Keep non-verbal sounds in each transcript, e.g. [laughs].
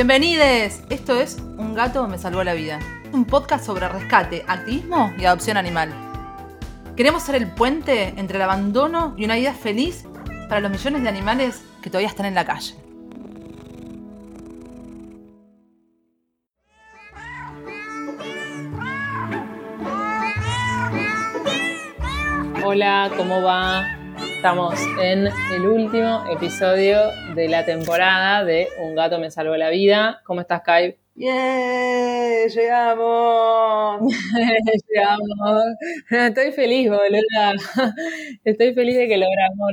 Bienvenides. Esto es Un gato me salvó la vida. Un podcast sobre rescate, activismo y adopción animal. Queremos ser el puente entre el abandono y una vida feliz para los millones de animales que todavía están en la calle. Hola, ¿cómo va? Estamos en el último episodio de la temporada de Un gato me salvó la vida. ¿Cómo estás, Kai? ¡Yeah! ¡Llegamos! [laughs] Llegamos. Estoy feliz, boluda. Estoy feliz de que logramos.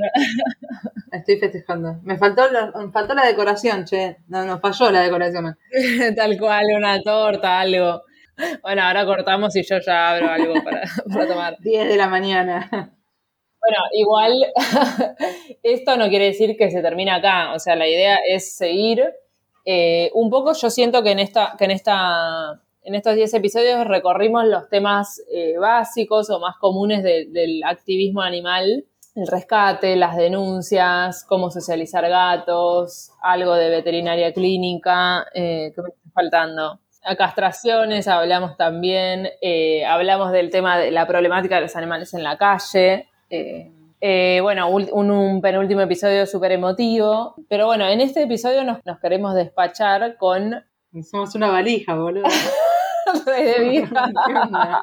Estoy festejando. Me faltó, la, me faltó la decoración, che. No, nos falló la decoración. [laughs] Tal cual, una torta, algo. Bueno, ahora cortamos y yo ya abro algo para, para tomar. 10 de la mañana. Bueno, igual [laughs] esto no quiere decir que se termine acá. O sea, la idea es seguir. Eh, un poco yo siento que en esta, que en esta, en estos 10 episodios recorrimos los temas eh, básicos o más comunes de- del activismo animal. El rescate, las denuncias, cómo socializar gatos, algo de veterinaria clínica, eh, ¿qué me está faltando? A castraciones hablamos también, eh, hablamos del tema de la problemática de los animales en la calle. Eh, eh, bueno, un, un penúltimo episodio súper emotivo. Pero bueno, en este episodio nos, nos queremos despachar con Somos una valija, boludo. [laughs] [laughs]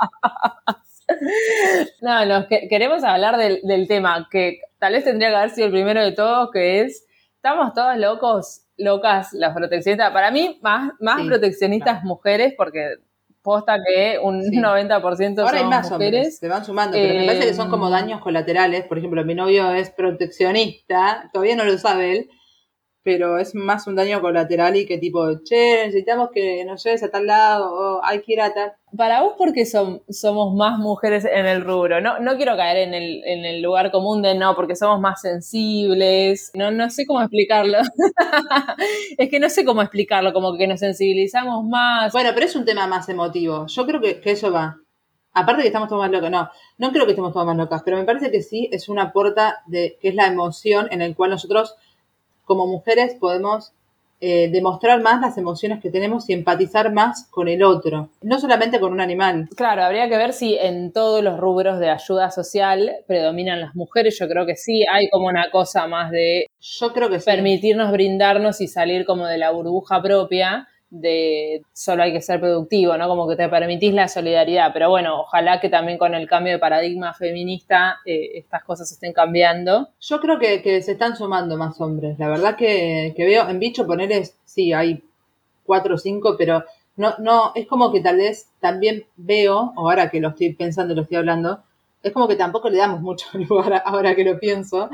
No, nos que- queremos hablar del, del tema que tal vez tendría que haber sido el primero de todos, que es, estamos todos locos, locas las proteccionistas. Para mí, más, más Sí, proteccionistas mujeres, porque posta que un Sí. 90% Ahora son más hombres, mujeres. se van sumando, pero me parece que son como Eh, daños colaterales. Por ejemplo, mi novio es proteccionista, todavía no lo sabe él, pero es más un daño colateral y que tipo, che, necesitamos que nos lleves a tal lado, o hay que ir a tal. Para vos, porque son, somos más mujeres en el rubro? No, no quiero caer en el, en el lugar común de no, porque somos más sensibles. No, no sé cómo explicarlo. [laughs] es que no sé cómo explicarlo, como que nos sensibilizamos más. Bueno, pero es un tema más emotivo. Yo creo que, que eso va. Aparte que estamos todos más locos, no, no creo que estemos todos más locas, pero me parece que sí es una puerta de que es la emoción en el cual nosotros como mujeres podemos eh, demostrar más las emociones que tenemos y empatizar más con el otro, no solamente con un animal. Claro, habría que ver si en todos los rubros de ayuda social predominan las mujeres. Yo creo que sí, hay como una cosa más de Yo creo que sí. permitirnos brindarnos y salir como de la burbuja propia de solo hay que ser productivo, ¿no? Como que te permitís la solidaridad, pero bueno, ojalá que también con el cambio de paradigma feminista eh, estas cosas estén cambiando. Yo creo que, se están sumando más hombres. La verdad que, que veo en bicho ponerles, sí, hay cuatro o cinco, pero no, no, es como que tal vez también veo, ahora que lo estoy pensando, lo estoy hablando, es como que tampoco le damos mucho [laughs] lugar ahora que lo pienso,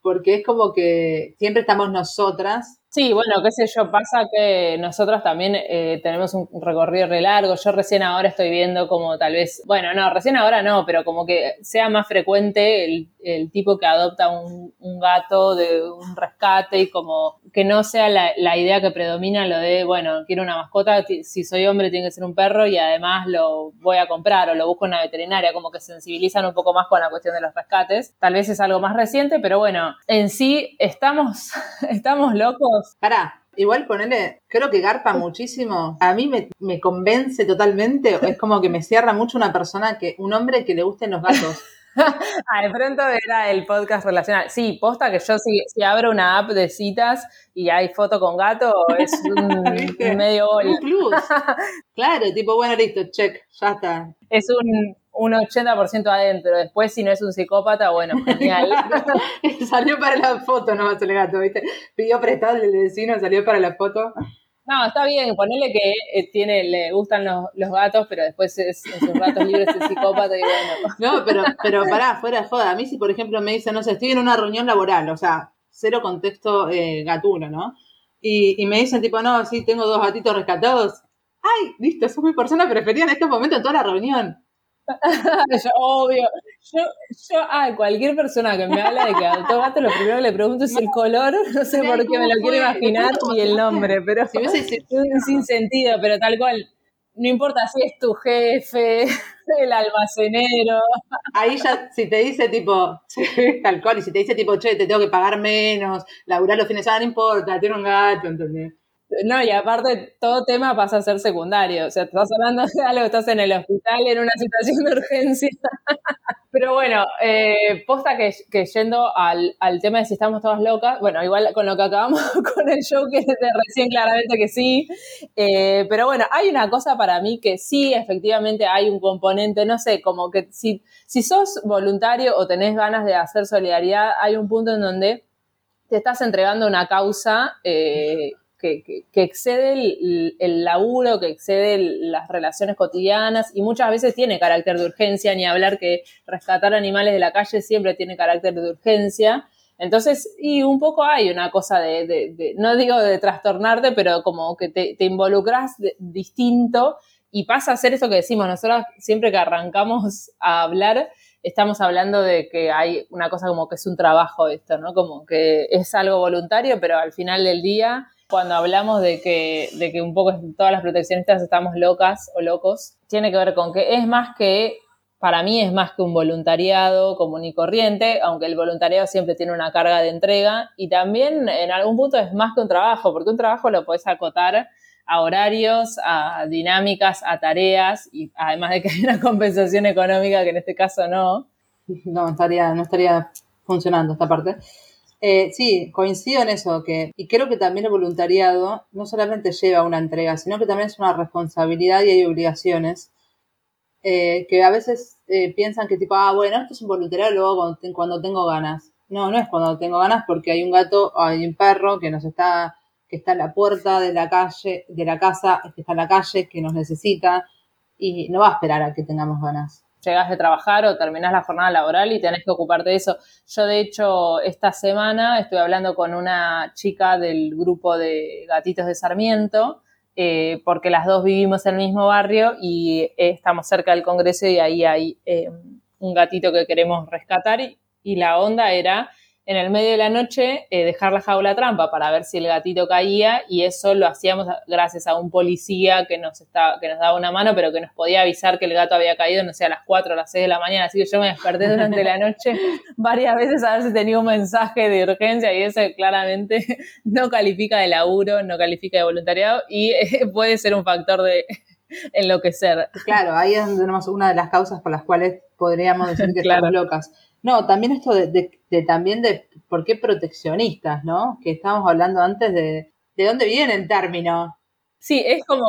porque es como que siempre estamos nosotras. Sí, bueno, qué sé yo, pasa que nosotros también eh, tenemos un recorrido re largo. Yo recién ahora estoy viendo como tal vez, bueno, no, recién ahora no, pero como que sea más frecuente el, el tipo que adopta un, un gato de un rescate y como que no sea la, la idea que predomina lo de, bueno, quiero una mascota, si soy hombre tiene que ser un perro y además lo voy a comprar o lo busco en una veterinaria, como que sensibilizan un poco más con la cuestión de los rescates. Tal vez es algo más reciente, pero bueno, en sí estamos, [laughs] estamos locos. Pará, igual ponerle, creo que garpa muchísimo. A mí me, me convence totalmente, es como que me cierra mucho una persona que, un hombre que le gusten los gatos. [laughs] Ah, de pronto era el podcast relacional. Sí, posta que yo si, si abro una app de citas y hay foto con gato, es [laughs] un, medio. Un plus. [laughs] Claro, tipo, bueno, listo, check, ya está. Es un, un 80% adentro. Después, si no es un psicópata, bueno, genial. [laughs] salió para la foto nomás el gato, ¿viste? Pidió prestado el vecino, salió para la foto. No, está bien, ponerle que eh, tiene, le gustan los, los gatos, pero después es, en sus ratos libres es psicópata y bueno. [laughs] No, pero, pero pará, fuera de joda. A mí si, por ejemplo, me dicen, no sé, estoy en una reunión laboral, o sea, cero contexto eh, gatuno, ¿no? Y, y me dicen, tipo, no, sí, tengo dos gatitos rescatados. Ay, listo, sos mi persona preferida en este momento en toda la reunión. Yo, obvio. Yo, yo, ah, cualquier persona que me habla de que adoptó gato, lo primero que le pregunto es el color. [laughs] No sé por qué me lo quiero imaginar y el nombre, pero Si es [laughs] sin sentido, pero tal cual. No importa si es tu jefe, [laughs] el almacenero. Ahí ya, si te dice tipo, tal cual, y si te dice tipo, che, te tengo que pagar menos, laburar los fines de semana, no importa, tiene un gato, ¿entendés? No, y aparte todo tema pasa a ser secundario. O sea, estás hablando de algo, estás en el hospital en una situación de urgencia. [laughs] Pero bueno, eh, posta que, yendo al, tema de si estamos todas locas, bueno, igual con lo que acabamos [laughs] con el show que de recién claramente que sí. Eh, pero bueno, hay una cosa para mí que sí, efectivamente hay un componente, no sé, como que si, si sos voluntario o tenés ganas de hacer solidaridad, hay un punto en donde te estás entregando una causa eh, que, excede el, laburo, que excede las relaciones cotidianas y muchas veces tiene carácter de urgencia, ni hablar que rescatar animales de la calle siempre tiene carácter de urgencia. Entonces, y un poco hay una cosa de, no digo de trastornarte, pero como que te, involucras distinto y pasa a ser eso que decimos, nosotros siempre que arrancamos a hablar, estamos hablando de que hay una cosa como que es un trabajo esto, ¿no? Como que es algo voluntario, pero al final del día cuando hablamos de que, de que un poco todas las proteccionistas estamos locas o locos, tiene que ver con que es más que, para mí es más que un voluntariado común y corriente, aunque el voluntariado siempre tiene una carga de entrega y también en algún punto es más que un trabajo, porque un trabajo lo puedes acotar a horarios, a dinámicas, a tareas y además de que hay una [laughs] compensación económica que en este caso no. No estaría, no estaría funcionando esta parte. Eh, sí, coincido en eso, que, y creo que también el voluntariado no solamente lleva una entrega, sino que también es una responsabilidad y hay obligaciones eh, que a veces eh, piensan que tipo, ah, bueno, esto es un voluntariado luego cuando, tengo ganas. No, no es cuando tengo ganas porque hay un gato o hay un perro que nos está, que está en la puerta de la calle, de la casa, que está en la calle, que nos necesita y no va a esperar a que tengamos ganas llegas de trabajar o terminas la jornada laboral y tenés que ocuparte de eso. Yo, de hecho, esta semana estoy hablando con una chica del grupo de gatitos de Sarmiento, eh, porque las dos vivimos en el mismo barrio y eh, estamos cerca del Congreso y ahí hay eh, un gatito que queremos rescatar y la onda era en el medio de la noche eh, dejar la jaula trampa para ver si el gatito caía y eso lo hacíamos gracias a un policía que nos, estaba, que nos daba una mano, pero que nos podía avisar que el gato había caído, no sé, a las 4 o las 6 de la mañana. Así que yo me desperté durante la noche [laughs] varias veces a ver si tenía un mensaje de urgencia y eso claramente [laughs] no califica de laburo, no califica de voluntariado y eh, puede ser un factor de [laughs] enloquecer. Claro, ahí es donde tenemos una de las causas por las cuales podríamos decir que estamos locas no, también esto de, también de por qué proteccionistas, ¿no? Que estábamos hablando antes de, de dónde viene el término. Sí, es como,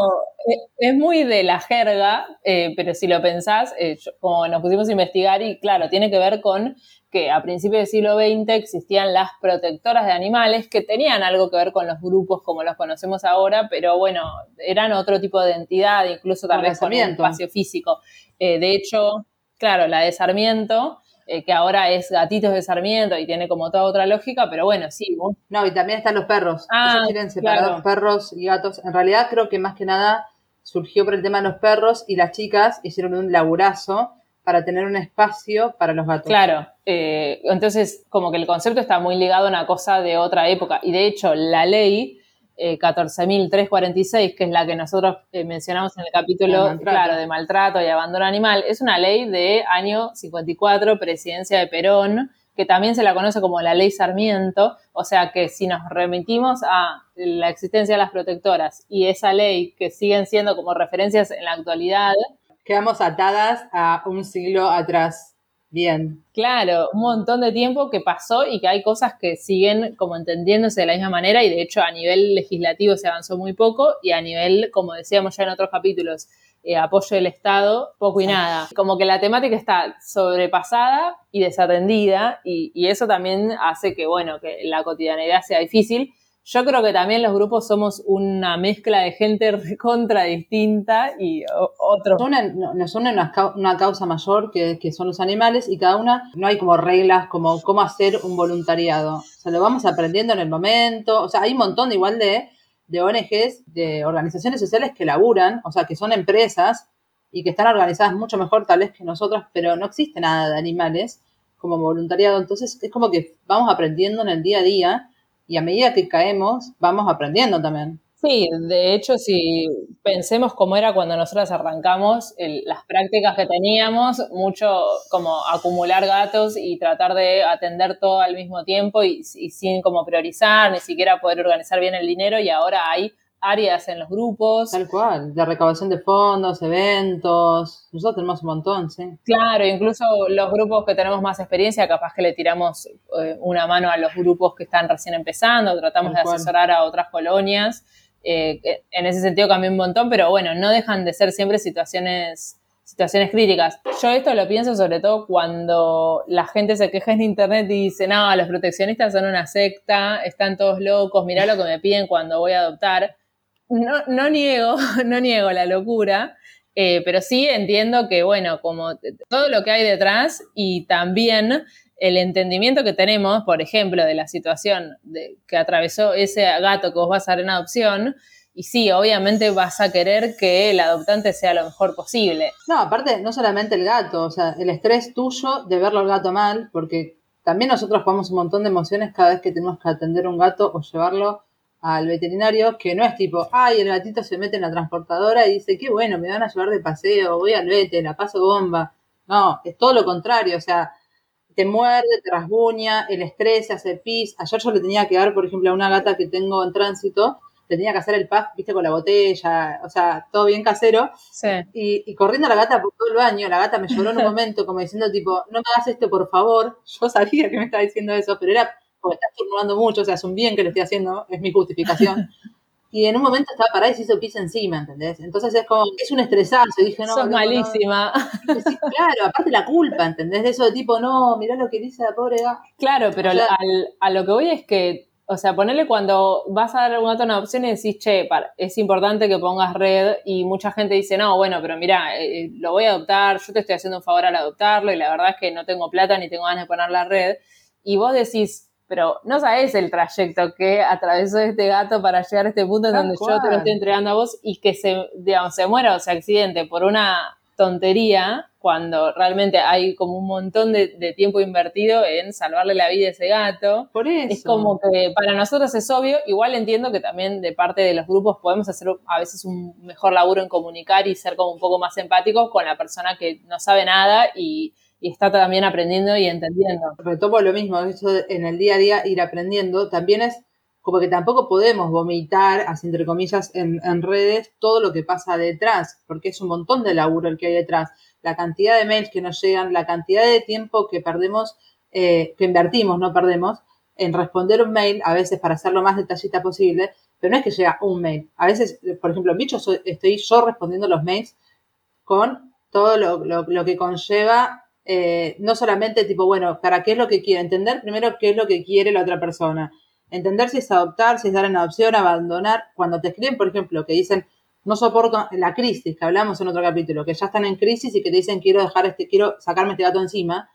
eh, es muy de la jerga, eh, pero si lo pensás, eh, como nos pusimos a investigar y claro, tiene que ver con que a principios del siglo XX existían las protectoras de animales que tenían algo que ver con los grupos como los conocemos ahora, pero bueno, eran otro tipo de entidad, incluso tal vez con un espacio físico. de hecho, claro, la de Sarmiento eh, que ahora es Gatitos de Sarmiento y tiene como toda otra lógica, pero bueno, sí. No, y también están los perros. Ah, quieren separar perros y gatos. En realidad creo que más que nada surgió por el tema de los perros y las chicas hicieron un laburazo para tener un espacio para los gatos. Claro, eh, entonces como que el concepto está muy ligado a una cosa de otra época y de hecho la ley 14.346, eh, que es la que nosotros eh, mencionamos en el capítulo, claro, de maltrato y abandono animal, es una ley de año 54, presidencia de Perón, que también se la conoce como la ley Sarmiento, o sea que si nos remitimos a la existencia de las protectoras y esa ley que siguen siendo como referencias en la actualidad, quedamos atadas a un siglo atrás. Bien. Claro, un montón de tiempo que pasó y que hay cosas que siguen como entendiéndose de la misma manera y de hecho a nivel legislativo se avanzó muy poco y a nivel, como decíamos ya en otros capítulos, eh, apoyo del Estado, poco y nada. Como que la temática está sobrepasada y desatendida y, y eso también hace que, bueno, que la cotidianidad sea difícil yo creo que también los grupos somos una mezcla de gente [laughs] contra distinta y otros. Nos une una, causa mayor que, son los animales y cada una no hay como reglas como cómo hacer un voluntariado. O sea, lo vamos aprendiendo en el momento. O sea, hay un montón igual de, de ONGs, de organizaciones sociales que laburan, o sea, que son empresas y que están organizadas mucho mejor tal vez que nosotros, pero no existe nada de animales como voluntariado. Entonces es como que vamos aprendiendo en el día a día y a medida que caemos, vamos aprendiendo también. Sí, de hecho, si pensemos cómo era cuando nosotras arrancamos, las prácticas que teníamos, mucho como acumular gatos y tratar de atender todo al mismo tiempo y, sin como priorizar, ni siquiera poder organizar bien el dinero y ahora hay áreas en los grupos. Tal cual, de recabación de fondos, eventos, nosotros tenemos un montón, sí. Claro, incluso los grupos que tenemos más experiencia, capaz que le tiramos eh, una mano a los grupos que están recién empezando, tratamos de asesorar a otras colonias. Eh, en ese sentido cambió un montón, pero bueno, no dejan de ser siempre situaciones situaciones críticas. Yo esto lo pienso sobre todo cuando la gente se queja en internet y dice, no, los proteccionistas son una secta, están todos locos, mirá lo que me piden cuando voy a adoptar. No, no niego, [laughs] no niego la locura, eh, pero sí entiendo que, bueno, como todo lo que hay detrás y también el entendimiento que tenemos, por ejemplo, de la situación que atravesó ese gato que vos vas a dar en adopción, y sí, obviamente vas a querer que el adoptante sea lo mejor posible. No, aparte, no solamente el gato, o sea, el estrés tuyo de verlo al gato mal, porque también nosotros jugamos un montón de emociones cada vez que tenemos que atender un gato o llevarlo al veterinario, que no es tipo, ay, el gatito se mete en la transportadora y dice, qué bueno, me van a llevar de paseo, voy al vete, la paso bomba. No, es todo lo contrario, o sea, te muerde, te rasguña, el estrés se hace pis. Ayer yo le tenía que dar, por ejemplo, a una gata que tengo en tránsito, tenía que hacer el puff, viste, con la botella, o sea, todo bien casero. Sí. Y, corriendo la gata por todo el baño, la gata me lloró en un [laughs] momento como diciendo, tipo, no me hagas esto, por favor. Yo sabía que me estaba diciendo eso, pero era porque estás mucho, o sea, es un bien que le estoy haciendo, es mi justificación. [laughs] y en un momento estaba parada y se hizo pis encima, ¿entendés? Entonces es como, es un estresazo, y dije, no. Sos malísima. claro, aparte la culpa, ¿entendés? De eso de tipo, no, mirá lo que dice la pobre gata. Claro, pero a lo que voy es que o sea, ponerle cuando vas a dar un gato una opción y decís, che, es importante que pongas red y mucha gente dice, no, bueno, pero mira, eh, lo voy a adoptar, yo te estoy haciendo un favor al adoptarlo y la verdad es que no tengo plata ni tengo ganas de poner la red. Y vos decís, pero no sabes el trayecto que atravesó este gato para llegar a este punto en donde yo te lo estoy entregando a vos y que se, digamos, se muera o se accidente por una tontería cuando realmente hay como un montón de, tiempo invertido en salvarle la vida a ese gato. Por eso. Es como que para nosotros es obvio, igual entiendo que también de parte de los grupos podemos hacer a veces un mejor laburo en comunicar y ser como un poco más empáticos con la persona que no sabe nada y, está también aprendiendo y entendiendo. Retomo lo mismo, eso en el día a día ir aprendiendo, también es como que tampoco podemos vomitar, así entre comillas, en, redes todo lo que pasa detrás, porque es un montón de laburo el que hay detrás la cantidad de mails que nos llegan, la cantidad de tiempo que perdemos, eh, que invertimos, no perdemos, en responder un mail, a veces para hacerlo lo más detallista posible, pero no es que llega un mail. A veces, por ejemplo, en Bicho estoy yo respondiendo los mails con todo lo, que conlleva, eh, no solamente tipo, bueno, para qué es lo que quiere, entender primero qué es lo que quiere la otra persona, entender si es adoptar, si es dar en adopción, abandonar. Cuando te escriben, por ejemplo, que dicen, no soporto la crisis que hablamos en otro capítulo, que ya están en crisis y que te dicen quiero dejar este, quiero sacarme este gato encima.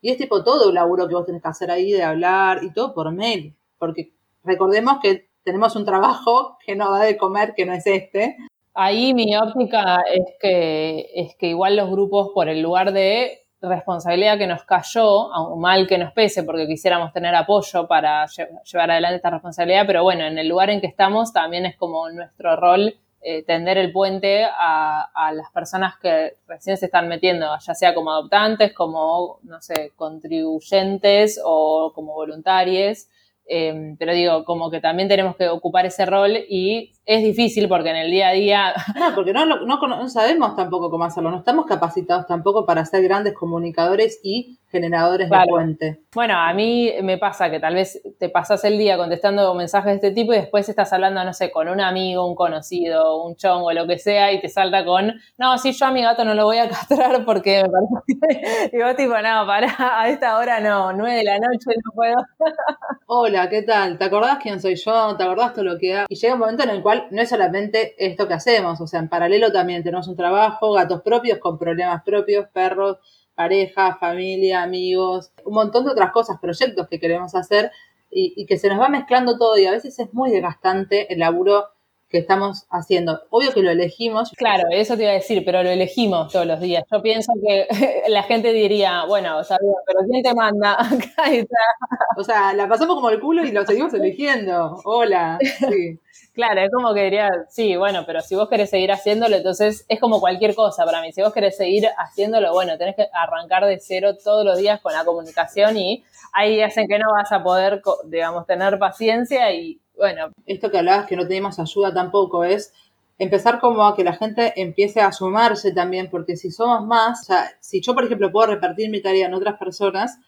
Y es tipo todo el laburo que vos tenés que hacer ahí de hablar y todo por mail. Porque recordemos que tenemos un trabajo [laughs] que no da de comer, que no es este. Ahí mi óptica es que, es que igual los grupos, por el lugar de responsabilidad que nos cayó, mal que nos pese, porque quisiéramos tener apoyo para llevar adelante esta responsabilidad, pero bueno, en el lugar en que estamos también es como nuestro rol eh, tender el puente a, a, las personas que recién se están metiendo, ya sea como adoptantes, como, no sé, contribuyentes o como voluntarios. Em, pero digo, como que también tenemos que ocupar ese rol y es difícil porque en el día a día... No, porque no, no, no sabemos tampoco cómo hacerlo, no estamos capacitados tampoco para ser grandes comunicadores y generadores de puente. Bueno, a mí me pasa que tal vez te pasas el día contestando mensajes de este tipo y después estás hablando, no sé, con un amigo, un conocido, un chongo, lo que sea, y te salta con, no, si yo a mi gato no lo voy a [laughs] castrar porque me parece... y vos tipo, no, para, a esta hora no, nueve de la noche no puedo. Hola, ¿qué tal? ¿Te acordás quién soy yo? ¿Te acordás todo lo que hago? Y llega un momento en el cual no es solamente esto que hacemos, o sea, en paralelo también tenemos un trabajo, gatos propios con problemas propios, perros pareja, familia, amigos, un montón de otras cosas, proyectos que queremos hacer y, que se nos va mezclando todo y a veces es muy desgastante el laburo que estamos haciendo. Obvio que lo elegimos. Claro, eso te iba a decir, pero lo elegimos todos los días. Yo pienso que [laughs] la gente diría, bueno, o sea, pero ¿quién te manda? [laughs] O sea, la pasamos como el culo y lo seguimos [laughs] eligiendo. Hola. Sí. Claro, es como que diría, sí, bueno, pero si vos querés seguir haciéndolo, entonces es como cualquier cosa para mí. Si vos querés seguir haciéndolo, bueno, tenés que arrancar de cero todos los días con la comunicación y hay días en que no vas a poder, digamos, tener paciencia y bueno. Esto que hablabas que no tenemos ayuda tampoco es empezar como a que la gente empiece a sumarse también, porque si somos más, o sea, si yo, por ejemplo, puedo repartir mi tarea en otras personas,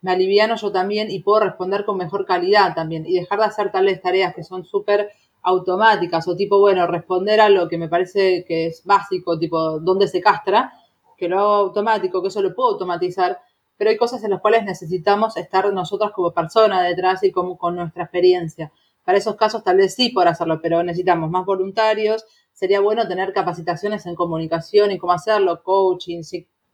me aliviano yo también y puedo responder con mejor calidad también y dejar de hacer tales tareas que son súper automáticas o tipo, bueno, responder a lo que me parece que es básico, tipo, dónde se castra, que lo hago automático, que eso lo puedo automatizar, pero hay cosas en las cuales necesitamos estar nosotros como persona detrás y como con nuestra experiencia. Para esos casos tal vez sí por hacerlo, pero necesitamos más voluntarios. Sería bueno tener capacitaciones en comunicación y cómo hacerlo, coaching,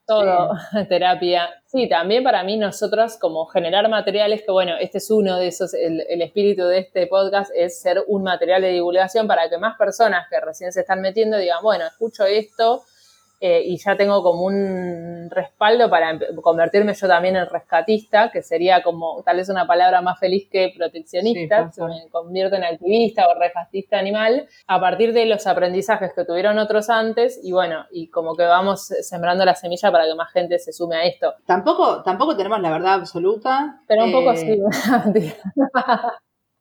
todo, [laughs] terapia. Sí, también para mí nosotros como generar materiales, que bueno, este es uno de esos, el, el, espíritu de este podcast es ser un material de divulgación para que más personas que recién se están metiendo digan, bueno, escucho esto, eh, y ya tengo como un respaldo para convertirme yo también en rescatista, que sería como tal vez una palabra más feliz que proteccionista, se me convierto en activista o rescatista animal, a partir de los aprendizajes que tuvieron otros antes y bueno, y como que vamos sembrando la semilla para que más gente se sume a esto. Tampoco, tampoco tenemos la verdad absoluta. Pero un poco eh, sí. [laughs]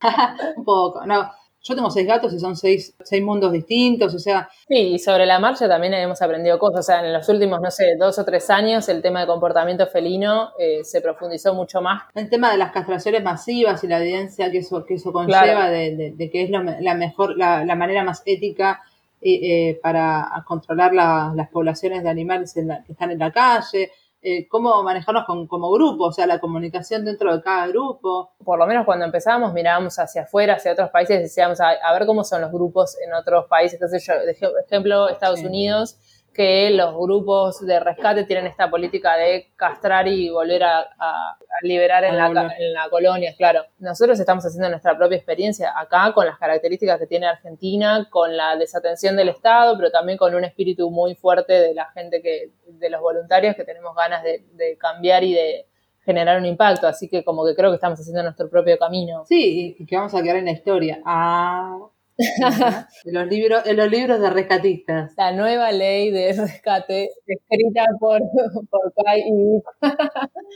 [laughs] un poco, no yo tengo seis gatos y son seis, seis mundos distintos, o sea... Sí, y sobre la marcha también hemos aprendido cosas, o sea, en los últimos, no sé, dos o tres años el tema de comportamiento felino eh, se profundizó mucho más. El tema de las castraciones masivas y la evidencia que eso, que eso conlleva de, de, que es la mejor, la, la, manera más ética eh, eh para controlar las poblaciones de animales que están en la calle, eh, cómo manejarnos como grupo, o sea, la comunicación dentro de cada grupo. Por lo menos cuando empezábamos mirábamos hacia afuera, hacia otros países, decíamos a, ver cómo son los grupos en otros países, qué sé yo, de ejemplo, Estados Unidos que los grupos de rescate tienen esta política de castrar y volver a, liberar en la, en la, colonia, claro. Nosotros estamos haciendo nuestra propia experiencia acá con las características que tiene Argentina, con la desatención del Estado, pero también con un espíritu muy fuerte de la gente que, de los voluntarios que tenemos ganas de, de cambiar y de generar un impacto, así que como que creo que estamos haciendo nuestro propio camino. Sí, y que vamos a quedar en la historia. Ah, en los libros, en los libros de rescatistas. La nueva ley de rescate escrita por, por Kai y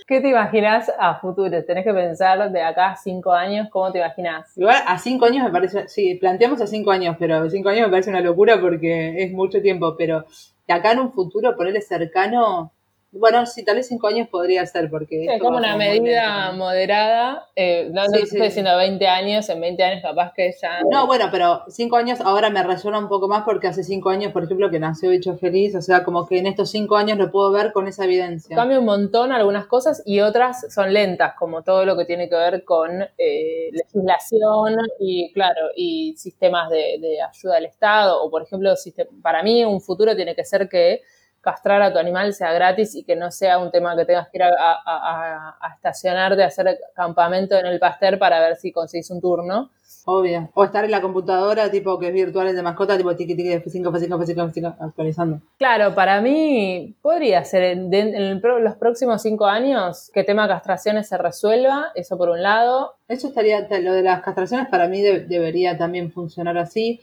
¿Qué te imaginas a futuro? Tenés que pensar de acá a cinco años, ¿cómo te imaginas? Igual a cinco años me parece, sí, planteamos a cinco años, pero cinco años me parece una locura porque es mucho tiempo, pero de acá en un futuro, ponerle cercano, bueno, sí, tal vez cinco años podría ser, porque... es como una medida moderada, eh, no, estoy diciendo 20 años, en 20 años capaz que ya... No, bueno, pero cinco años ahora me resuena un poco más porque hace cinco años, por ejemplo, que nació Bicho Feliz, o sea, como que en estos cinco años lo puedo ver con esa evidencia. Cambia un montón algunas cosas y otras son lentas, como todo lo que tiene que ver con eh, legislación y, claro, y sistemas de, de ayuda al Estado, o por ejemplo, para mí un futuro tiene que ser que castrar a tu animal sea gratis y que no sea un tema que tengas que ir a, a, a, estacionarte, a hacer campamento en el pastel para ver si conseguís un turno. Obvio. O estar en la computadora, tipo que es virtual de mascota, tipo tiqui tiqui, F5, F5, F5, F5, actualizando. Claro, para mí podría ser en, en, los próximos cinco años que tema castraciones se resuelva, eso por un lado. Eso estaría, lo de las castraciones para mí debería también funcionar así.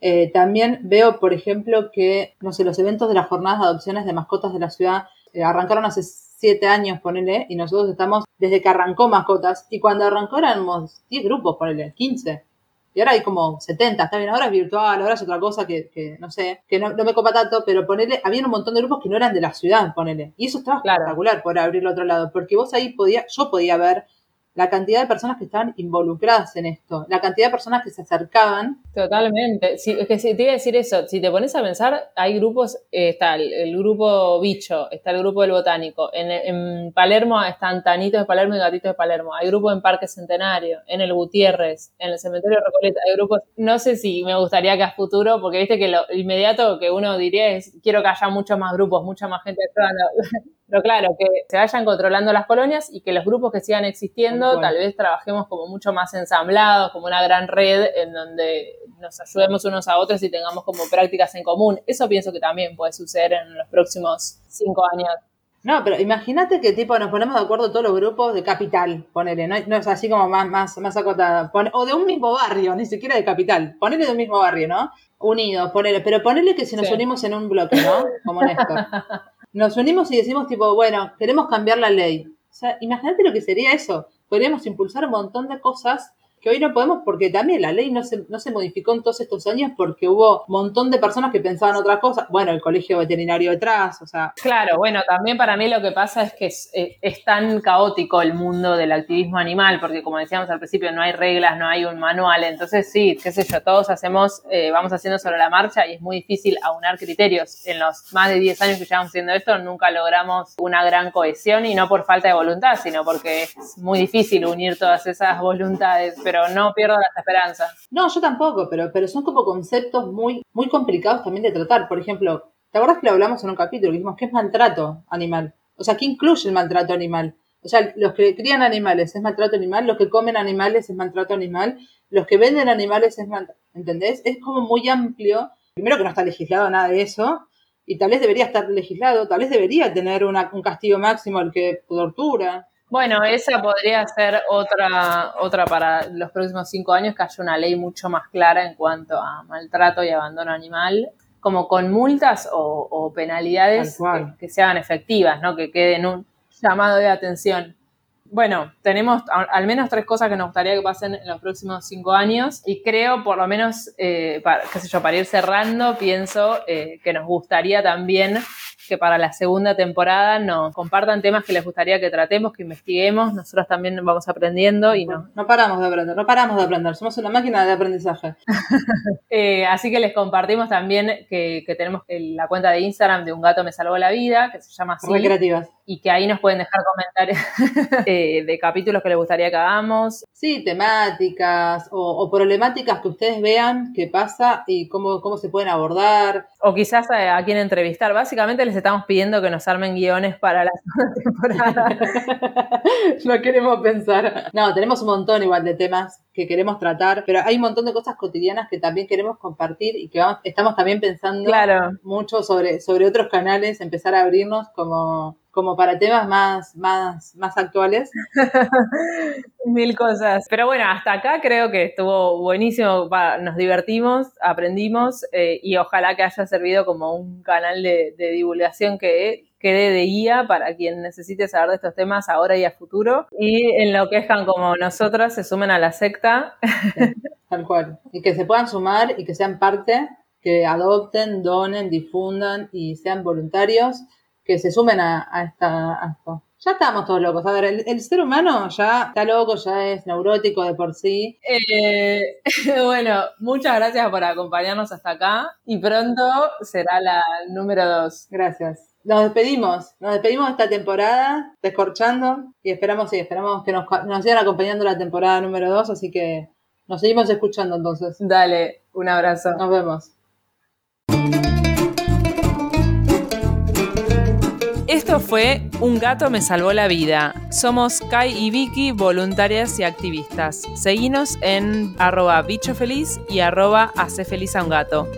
Eh, también veo, por ejemplo, que, no sé, los eventos de las jornadas de adopciones de mascotas de la ciudad eh, arrancaron hace siete años, ponele, y nosotros estamos desde que arrancó mascotas, y cuando arrancó éramos 10 grupos, ponele, 15. Y ahora hay como 70, está bien, ahora es virtual, ahora es otra cosa que, que no sé, que no, no, me copa tanto, pero ponele, había un montón de grupos que no eran de la ciudad, ponele. Y eso estaba espectacular por abrirlo otro lado, porque vos ahí podía, yo podía ver la cantidad de personas que estaban involucradas en esto, la cantidad de personas que se acercaban. Totalmente. Sí, es que si te iba a decir eso, si te pones a pensar, hay grupos, eh, está el, grupo Bicho, está el grupo del Botánico, en, Palermo están Tanitos de Palermo y Gatitos de Palermo, hay grupo en Parque Centenario, en el Gutiérrez, en el Cementerio Recoleta, hay grupos, no sé si me gustaría que a futuro, porque viste que lo inmediato que uno diría es, quiero que haya muchos más grupos, mucha más gente [laughs] Pero claro, que se vayan controlando las colonias y que los grupos que sigan existiendo, tal vez trabajemos como mucho más ensamblados, como una gran red en donde nos ayudemos unos a otros y tengamos como prácticas en común. Eso pienso que también puede suceder en los próximos cinco años. No, pero imagínate que tipo nos ponemos de acuerdo todos los grupos de capital, ponele, no, no es así como más, más, más acotada, o de un mismo barrio, ni siquiera de capital, ponele de un mismo barrio, ¿no? Unidos, ponele, pero ponele que si nos unimos en un bloque, ¿no? Como Néstor. [laughs] nos unimos y decimos tipo, bueno, queremos cambiar la ley. O sea, imagínate lo que sería eso. Podríamos impulsar un montón de cosas que hoy no podemos porque también la ley no se, no se modificó en todos estos años porque hubo un montón de personas que pensaban otra cosa. Bueno, el colegio veterinario detrás, o sea. Claro, bueno, también para mí lo que pasa es que es, eh, es tan caótico el mundo del activismo animal, porque como decíamos al principio, no hay reglas, no hay un manual, entonces sí, qué sé yo, todos hacemos, eh, vamos haciendo sobre la marcha y es muy difícil aunar criterios. En los más de 10 años que llevamos haciendo esto, nunca logramos una gran cohesión y no por falta de voluntad, sino porque es muy difícil unir todas esas voluntades pero no pierdo las esperanzas. No, yo tampoco, pero, pero son como conceptos muy, muy complicados también de tratar. Por ejemplo, ¿te acuerdas que lo hablamos en un capítulo? Que dijimos, ¿qué es maltrato animal? O sea, ¿qué incluye el maltrato animal? O sea, los que crían animales es maltrato animal, los que comen animales es maltrato animal, los que venden animales es maltrato, ¿entendés? Es como muy amplio. Primero que no está legislado nada de eso, y tal vez debería estar legislado, tal vez debería tener un castigo máximo al que tortura. Bueno, esa podría ser otra, otra para los próximos cinco años, que haya una ley mucho más clara en cuanto a maltrato y abandono animal, como con multas o, penalidades que, sean efectivas, ¿no? Que queden un llamado de atención. Bueno, tenemos al menos tres cosas que nos gustaría que pasen en los próximos cinco años y creo, por lo menos, eh, para, qué sé yo, para ir cerrando, pienso eh, que nos gustaría también que para la segunda temporada nos compartan temas que les gustaría que tratemos, que investiguemos. Nosotros también vamos aprendiendo y no. No paramos de aprender, no paramos de aprender. Somos una máquina de aprendizaje. [laughs] Eh, así que les compartimos también que, tenemos la cuenta de Instagram de Un Gato Me Salvó la Vida, que se llama así. Muy creativas. Y que ahí nos pueden dejar comentarios [laughs] eh, de capítulos que les gustaría que hagamos. Sí, temáticas o, problemáticas que ustedes vean qué pasa y cómo, cómo se pueden abordar. O quizás a, a quién entrevistar. Básicamente les estamos pidiendo que nos armen guiones para la [laughs] segunda temporada. [laughs] no queremos pensar. No, tenemos un montón igual de temas que queremos tratar, pero hay un montón de cosas cotidianas que también queremos compartir y que vamos, estamos también pensando mucho sobre, sobre otros canales, empezar a abrirnos como como para temas más, más, más actuales. [laughs] Mil cosas. Pero bueno, hasta acá creo que estuvo buenísimo. Nos divertimos, aprendimos eh, y ojalá que haya servido como un canal de, divulgación que quede de guía para quien necesite saber de estos temas ahora y a futuro. Y enloquezcan como nosotras, se sumen a la secta. [laughs] tal cual. Y que se puedan sumar y que sean parte, que adopten, donen, difundan y sean voluntarios que se sumen a, esta, esto. Ya estamos todos locos. A ver, el, ser humano ya está loco, ya es neurótico de por sí. Eh, [laughs] bueno, muchas gracias por acompañarnos hasta acá y pronto será la número dos. Gracias. Nos despedimos, nos despedimos de esta temporada, descorchando, y esperamos, sí, esperamos que nos, nos sigan acompañando la temporada número dos, así que nos seguimos escuchando entonces. Dale, un abrazo. Nos vemos. Esto fue Un gato me salvó la vida. Somos Kai y Vicky, voluntarias y activistas. Seguinos en arroba bicho feliz y arroba hace feliz a un gato.